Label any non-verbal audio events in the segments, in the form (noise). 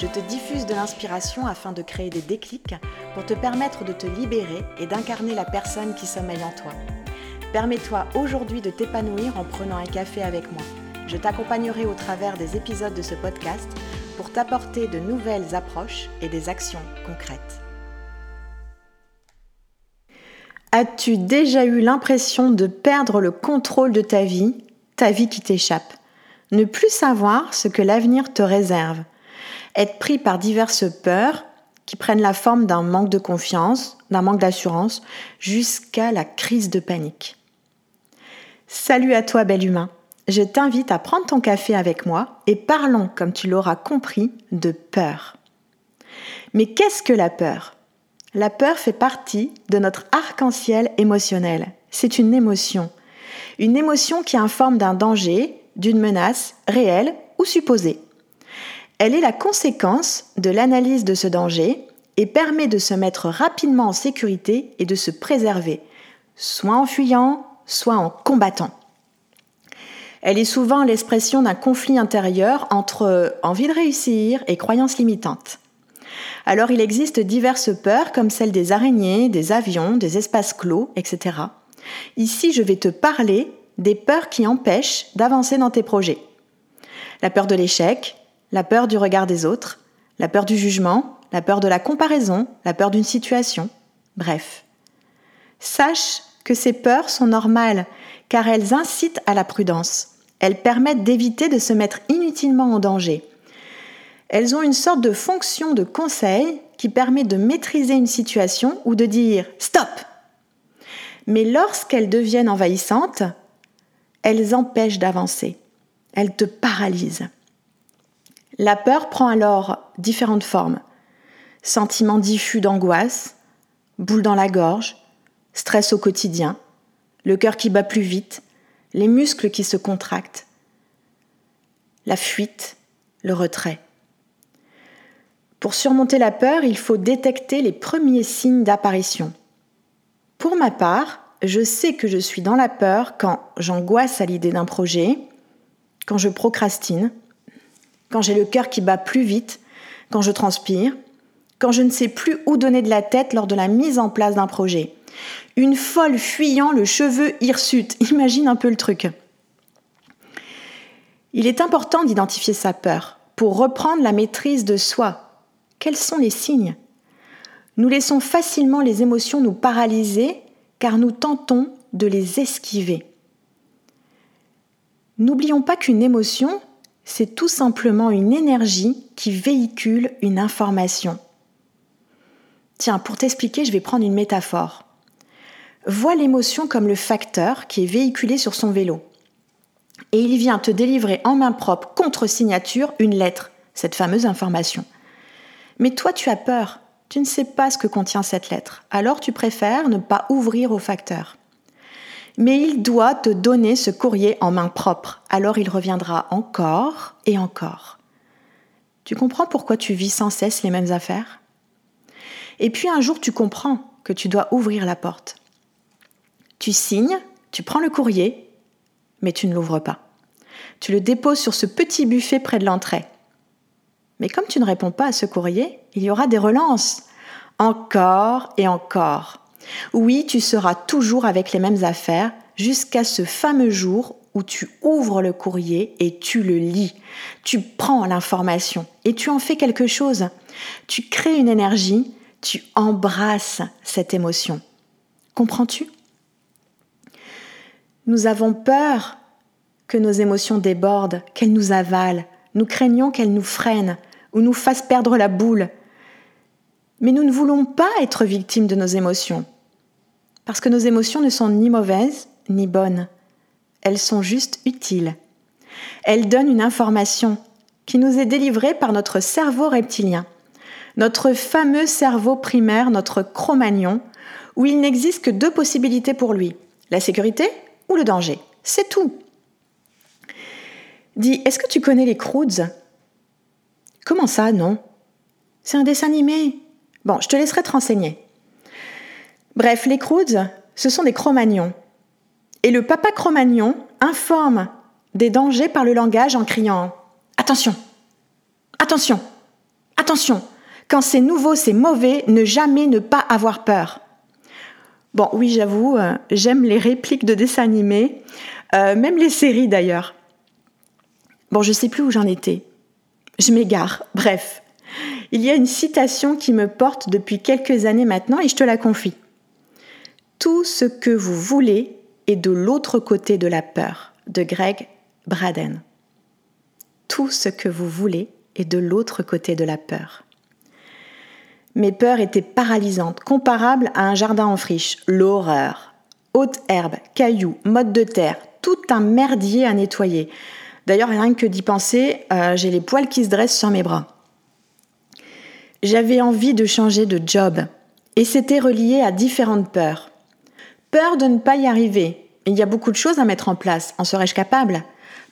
Je te diffuse de l'inspiration afin de créer des déclics pour te permettre de te libérer et d'incarner la personne qui sommeille en toi. Permets-toi aujourd'hui de t'épanouir en prenant un café avec moi. Je t'accompagnerai au travers des épisodes de ce podcast pour t'apporter de nouvelles approches et des actions concrètes. As-tu déjà eu l'impression de perdre le contrôle de ta vie, ta vie qui t'échappe? Ne plus savoir ce que l'avenir te réserve être pris par diverses peurs qui prennent la forme d'un manque de confiance, d'un manque d'assurance, jusqu'à la crise de panique. Salut à toi, bel humain. Je t'invite à prendre ton café avec moi et parlons, comme tu l'auras compris, de peur. Mais qu'est-ce que la peur? La peur fait partie de notre arc-en-ciel émotionnel. C'est une émotion. Une émotion qui informe d'un danger, d'une menace réelle ou supposée. Elle est la conséquence de l'analyse de ce danger et permet de se mettre rapidement en sécurité et de se préserver, soit en fuyant, soit en combattant. Elle est souvent l'expression d'un conflit intérieur entre envie de réussir et croyances limitantes. Alors il existe diverses peurs comme celle des araignées, des avions, des espaces clos, etc. Ici, je vais te parler des peurs qui empêchent d'avancer dans tes projets. La peur de l'échec, la peur du regard des autres, la peur du jugement, la peur de la comparaison, la peur d'une situation, bref. Sache que ces peurs sont normales car elles incitent à la prudence. Elles permettent d'éviter de se mettre inutilement en danger. Elles ont une sorte de fonction de conseil qui permet de maîtriser une situation ou de dire stop. Mais lorsqu'elles deviennent envahissantes, elles empêchent d'avancer. Elles te paralysent. La peur prend alors différentes formes. Sentiment diffus d'angoisse, boule dans la gorge, stress au quotidien, le cœur qui bat plus vite, les muscles qui se contractent, la fuite, le retrait. Pour surmonter la peur, il faut détecter les premiers signes d'apparition. Pour ma part, je sais que je suis dans la peur quand j'angoisse à l'idée d'un projet, quand je procrastine, quand j'ai le cœur qui bat plus vite, quand je transpire, quand je ne sais plus où donner de la tête lors de la mise en place d'un projet. Une folle fuyant le cheveu hirsute. (laughs) Imagine un peu le truc. Il est important d'identifier sa peur pour reprendre la maîtrise de soi. Quels sont les signes? Nous laissons facilement les émotions nous paralyser car nous tentons de les esquiver. N'oublions pas qu'une émotion, c'est tout simplement une énergie qui véhicule une information. Tiens, pour t'expliquer, je vais prendre une métaphore. Vois l'émotion comme le facteur qui est véhiculé sur son vélo. Et il vient te délivrer en main propre, contre signature, une lettre, cette fameuse information. Mais toi, tu as peur, tu ne sais pas ce que contient cette lettre, alors tu préfères ne pas ouvrir au facteur mais il doit te donner ce courrier en main propre. Alors il reviendra encore et encore. Tu comprends pourquoi tu vis sans cesse les mêmes affaires? Et puis un jour tu comprends que tu dois ouvrir la porte. Tu signes, tu prends le courrier, mais tu ne l'ouvres pas. Tu le déposes sur ce petit buffet près de l'entrée. Mais comme tu ne réponds pas à ce courrier, il y aura des relances. Encore et encore. Oui, tu seras toujours avec les mêmes affaires jusqu'à ce fameux jour où tu ouvres le courrier et tu le lis. Tu prends l'information et tu en fais quelque chose. Tu crées une énergie, tu embrasses cette émotion. Comprends-tu? Nous avons peur que nos émotions débordent, qu'elles nous avalent. Nous craignons qu'elles nous freinent ou nous fassent perdre la boule. Mais nous ne voulons pas être victimes de nos émotions. Parce que nos émotions ne sont ni mauvaises ni bonnes. Elles sont juste utiles. Elles donnent une information qui nous est délivrée par notre cerveau reptilien, notre fameux cerveau primaire, notre chromagnon, où il n'existe que deux possibilités pour lui. La sécurité ou le danger C'est tout. Dis, est-ce que tu connais les Croods? Comment ça, non? C'est un dessin animé. Bon, je te laisserai te renseigner. Bref, les Croods, ce sont des Cro-Magnons. Et le papa Cro-Magnon informe des dangers par le langage en criant Attention Attention Attention Quand c'est nouveau, c'est mauvais, ne jamais ne pas avoir peur. Bon, oui, j'avoue, euh, j'aime les répliques de dessins animés, euh, même les séries d'ailleurs. Bon, je sais plus où j'en étais. Je m'égare. Bref, il y a une citation qui me porte depuis quelques années maintenant et je te la confie. Tout ce que vous voulez est de l'autre côté de la peur, de Greg Braden. Tout ce que vous voulez est de l'autre côté de la peur. Mes peurs étaient paralysantes, comparables à un jardin en friche. L'horreur. Haute herbe, cailloux, mode de terre, tout un merdier à nettoyer. D'ailleurs, rien que d'y penser, euh, j'ai les poils qui se dressent sur mes bras. J'avais envie de changer de job, et c'était relié à différentes peurs. Peur de ne pas y arriver. Il y a beaucoup de choses à mettre en place. En serais-je capable?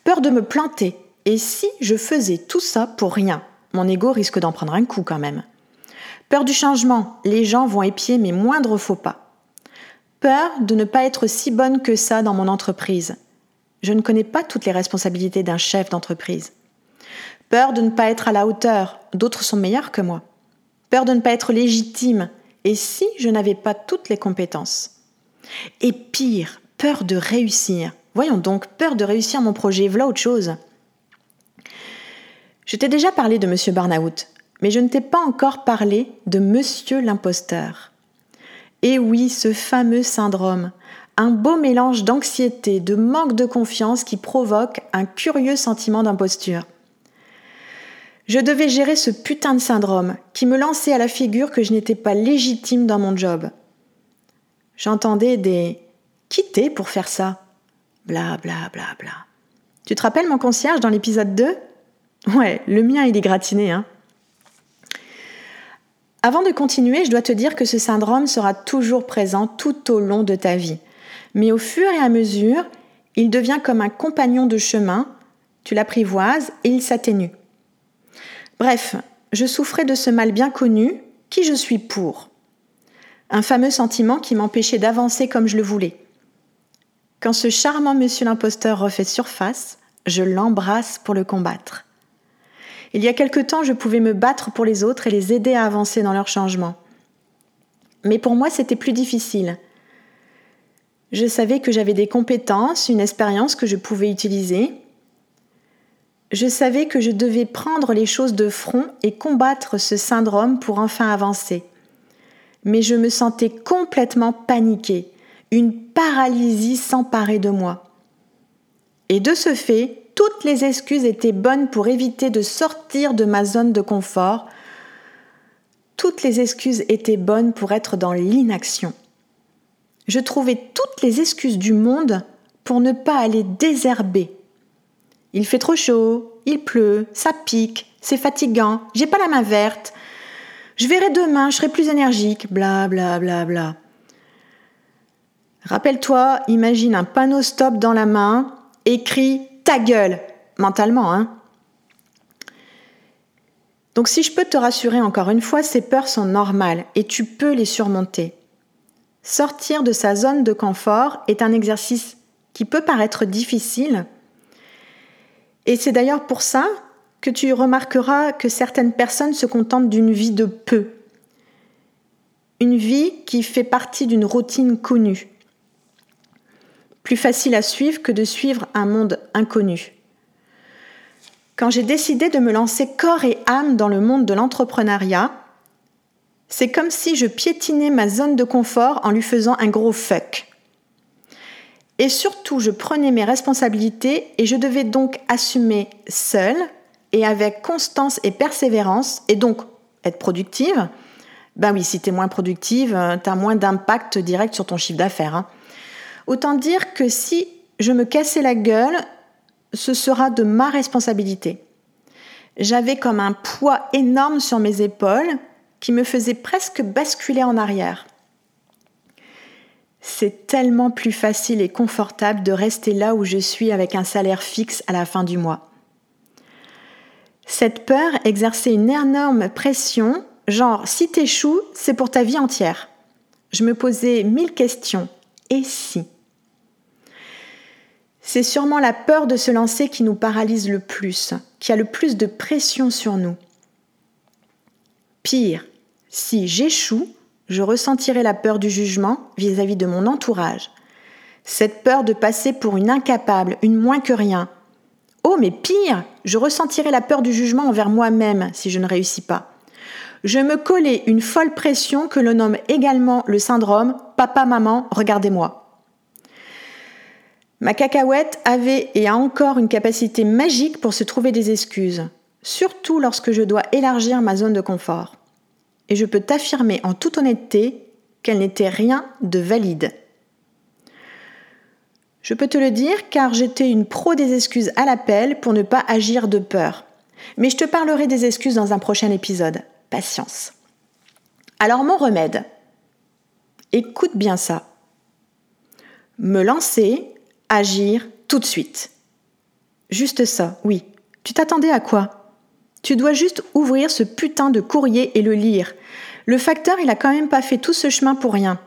Peur de me planter. Et si je faisais tout ça pour rien? Mon ego risque d'en prendre un coup quand même. Peur du changement. Les gens vont épier mes moindres faux pas. Peur de ne pas être si bonne que ça dans mon entreprise. Je ne connais pas toutes les responsabilités d'un chef d'entreprise. Peur de ne pas être à la hauteur, d'autres sont meilleurs que moi. Peur de ne pas être légitime, et si je n'avais pas toutes les compétences? Et pire, peur de réussir. Voyons donc, peur de réussir mon projet, voilà autre chose. Je t'ai déjà parlé de Monsieur Burnout, mais je ne t'ai pas encore parlé de Monsieur l'imposteur. Et oui, ce fameux syndrome, un beau mélange d'anxiété, de manque de confiance qui provoque un curieux sentiment d'imposture. Je devais gérer ce putain de syndrome qui me lançait à la figure que je n'étais pas légitime dans mon job. J'entendais des quitter pour faire ça? Bla bla bla bla. Tu te rappelles mon concierge dans l'épisode 2 Ouais, le mien il est gratiné, hein. Avant de continuer, je dois te dire que ce syndrome sera toujours présent tout au long de ta vie mais au fur et à mesure, il devient comme un compagnon de chemin, tu l'apprivoises et il s'atténue. Bref, je souffrais de ce mal bien connu, qui je suis pour? Un fameux sentiment qui m'empêchait d'avancer comme je le voulais. Quand ce charmant monsieur l'imposteur refait surface, je l'embrasse pour le combattre. Il y a quelque temps, je pouvais me battre pour les autres et les aider à avancer dans leur changement. Mais pour moi, c'était plus difficile. Je savais que j'avais des compétences, une expérience que je pouvais utiliser. Je savais que je devais prendre les choses de front et combattre ce syndrome pour enfin avancer. Mais je me sentais complètement paniquée. Une paralysie s'emparait de moi. Et de ce fait, toutes les excuses étaient bonnes pour éviter de sortir de ma zone de confort. Toutes les excuses étaient bonnes pour être dans l'inaction je trouvais toutes les excuses du monde pour ne pas aller désherber. Il fait trop chaud, il pleut, ça pique, c'est fatigant, j'ai pas la main verte. Je verrai demain, je serai plus énergique, bla bla bla bla. Rappelle-toi, imagine un panneau stop dans la main, écrit ta gueule, mentalement, hein. Donc si je peux te rassurer encore une fois, ces peurs sont normales et tu peux les surmonter. Sortir de sa zone de confort est un exercice qui peut paraître difficile. Et c'est d'ailleurs pour ça que tu remarqueras que certaines personnes se contentent d'une vie de peu. Une vie qui fait partie d'une routine connue. Plus facile à suivre que de suivre un monde inconnu. Quand j'ai décidé de me lancer corps et âme dans le monde de l'entrepreneuriat, c'est comme si je piétinais ma zone de confort en lui faisant un gros fuck. Et surtout, je prenais mes responsabilités et je devais donc assumer seule et avec constance et persévérance, et donc être productive. Ben oui, si tu es moins productive, euh, tu as moins d'impact direct sur ton chiffre d'affaires. Hein. Autant dire que si je me cassais la gueule, ce sera de ma responsabilité. J'avais comme un poids énorme sur mes épaules qui me faisait presque basculer en arrière. C'est tellement plus facile et confortable de rester là où je suis avec un salaire fixe à la fin du mois. Cette peur exerçait une énorme pression, genre si t'échoues, c'est pour ta vie entière. Je me posais mille questions. Et si? C'est sûrement la peur de se lancer qui nous paralyse le plus, qui a le plus de pression sur nous. Pire, si j'échoue, je ressentirai la peur du jugement vis-à-vis de mon entourage. Cette peur de passer pour une incapable, une moins que rien. Oh, mais pire, je ressentirai la peur du jugement envers moi-même si je ne réussis pas. Je me collais une folle pression que l'on nomme également le syndrome Papa-maman, regardez-moi. Ma cacahuète avait et a encore une capacité magique pour se trouver des excuses, surtout lorsque je dois élargir ma zone de confort et je peux t'affirmer en toute honnêteté qu'elle n'était rien de valide. Je peux te le dire car j'étais une pro des excuses à l'appel pour ne pas agir de peur. Mais je te parlerai des excuses dans un prochain épisode. Patience. Alors mon remède. Écoute bien ça. Me lancer, agir tout de suite. Juste ça, oui. Tu t'attendais à quoi? Tu dois juste ouvrir ce putain de courrier et le lire. Le facteur, il a quand même pas fait tout ce chemin pour rien.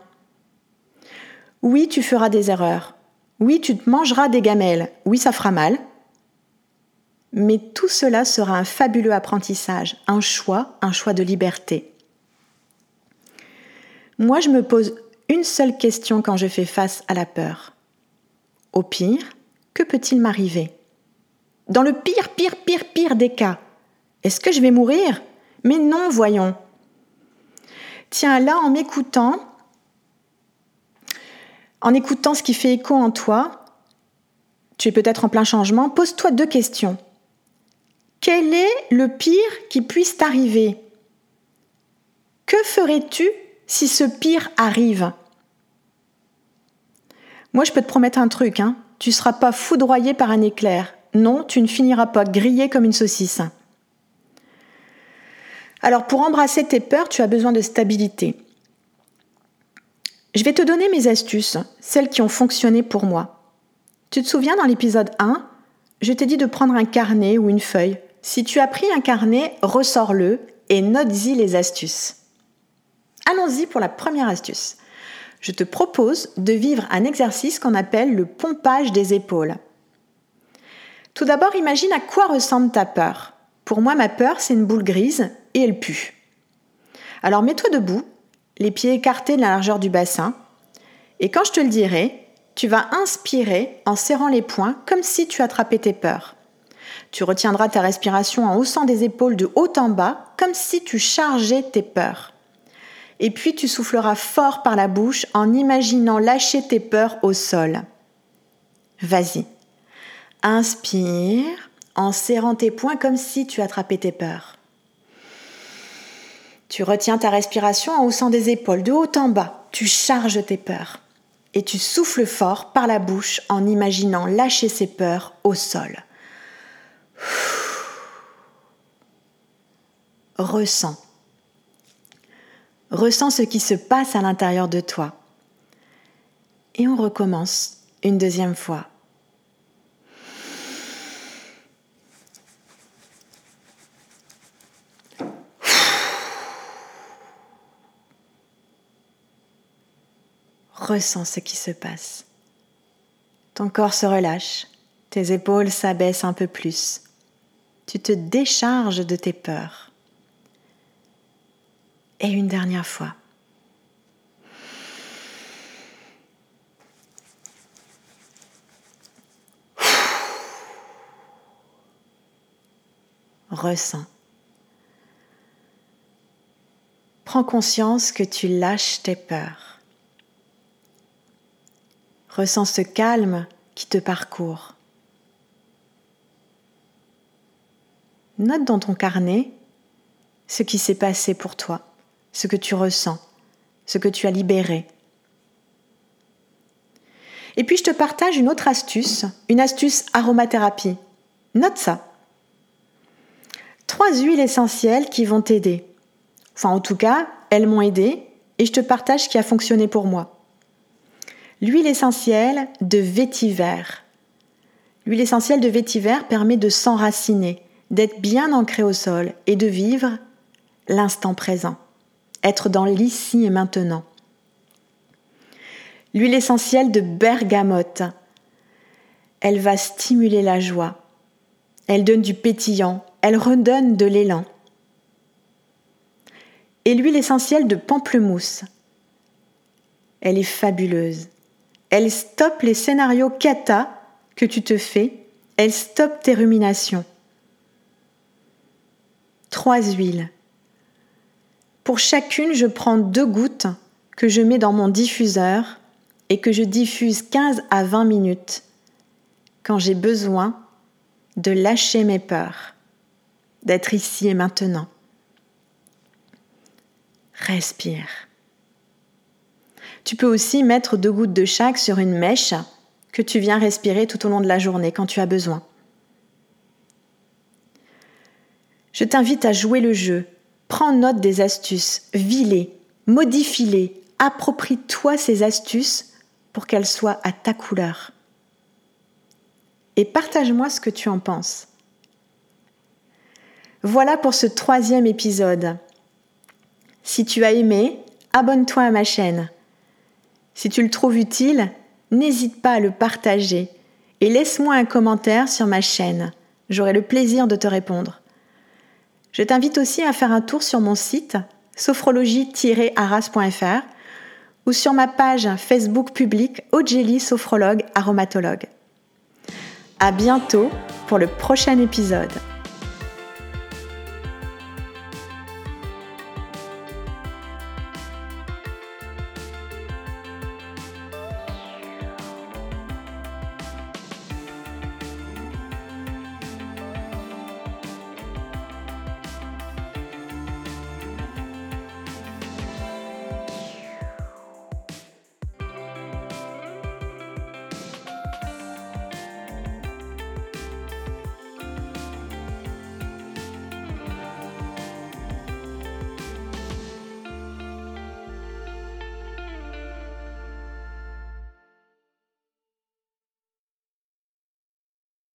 Oui, tu feras des erreurs. Oui, tu te mangeras des gamelles. Oui, ça fera mal. Mais tout cela sera un fabuleux apprentissage, un choix, un choix de liberté. Moi, je me pose une seule question quand je fais face à la peur. Au pire, que peut-il m'arriver? Dans le pire, pire, pire, pire des cas, est-ce que je vais mourir? Mais non, voyons. Tiens, là, en m'écoutant, en écoutant ce qui fait écho en toi, tu es peut-être en plein changement, pose-toi deux questions. Quel est le pire qui puisse t'arriver? Que ferais-tu si ce pire arrive? Moi, je peux te promettre un truc, hein. tu ne seras pas foudroyé par un éclair. Non, tu ne finiras pas grillé comme une saucisse. Alors pour embrasser tes peurs, tu as besoin de stabilité. Je vais te donner mes astuces, celles qui ont fonctionné pour moi. Tu te souviens dans l'épisode 1, je t'ai dit de prendre un carnet ou une feuille. Si tu as pris un carnet, ressors-le et note-y les astuces. Allons-y pour la première astuce. Je te propose de vivre un exercice qu'on appelle le pompage des épaules. Tout d'abord, imagine à quoi ressemble ta peur. Pour moi, ma peur, c'est une boule grise et elle pue. Alors mets-toi debout, les pieds écartés de la largeur du bassin, et quand je te le dirai, tu vas inspirer en serrant les poings comme si tu attrapais tes peurs. Tu retiendras ta respiration en haussant des épaules de haut en bas comme si tu chargeais tes peurs. Et puis tu souffleras fort par la bouche en imaginant lâcher tes peurs au sol. Vas-y. Inspire en serrant tes poings comme si tu attrapais tes peurs. Tu retiens ta respiration en haussant des épaules de haut en bas. Tu charges tes peurs. Et tu souffles fort par la bouche en imaginant lâcher ces peurs au sol. Ressens. Ressens ce qui se passe à l'intérieur de toi. Et on recommence une deuxième fois. Ressens ce qui se passe. Ton corps se relâche, tes épaules s'abaissent un peu plus. Tu te décharges de tes peurs. Et une dernière fois. Ressens. Prends conscience que tu lâches tes peurs. Ressens ce calme qui te parcourt. Note dans ton carnet ce qui s'est passé pour toi, ce que tu ressens, ce que tu as libéré. Et puis je te partage une autre astuce, une astuce aromathérapie. Note ça. Trois huiles essentielles qui vont t'aider. Enfin en tout cas, elles m'ont aidé et je te partage ce qui a fonctionné pour moi. L'huile essentielle de vétiver. L'huile essentielle de vétiver permet de s'enraciner, d'être bien ancré au sol et de vivre l'instant présent, être dans l'ici et maintenant. L'huile essentielle de bergamote, elle va stimuler la joie, elle donne du pétillant, elle redonne de l'élan. Et l'huile essentielle de pamplemousse, elle est fabuleuse. Elle stoppe les scénarios kata que tu te fais, elle stoppe tes ruminations. Trois huiles. Pour chacune, je prends deux gouttes que je mets dans mon diffuseur et que je diffuse 15 à 20 minutes quand j'ai besoin de lâcher mes peurs, d'être ici et maintenant. Respire. Tu peux aussi mettre deux gouttes de chaque sur une mèche que tu viens respirer tout au long de la journée quand tu as besoin. Je t'invite à jouer le jeu. Prends note des astuces, vis-les, modifie-les, approprie-toi ces astuces pour qu'elles soient à ta couleur. Et partage-moi ce que tu en penses. Voilà pour ce troisième épisode. Si tu as aimé, abonne-toi à ma chaîne. Si tu le trouves utile, n'hésite pas à le partager et laisse-moi un commentaire sur ma chaîne. J'aurai le plaisir de te répondre. Je t'invite aussi à faire un tour sur mon site sophrologie-arras.fr ou sur ma page Facebook publique Ogeli Sophrologue Aromatologue. À bientôt pour le prochain épisode.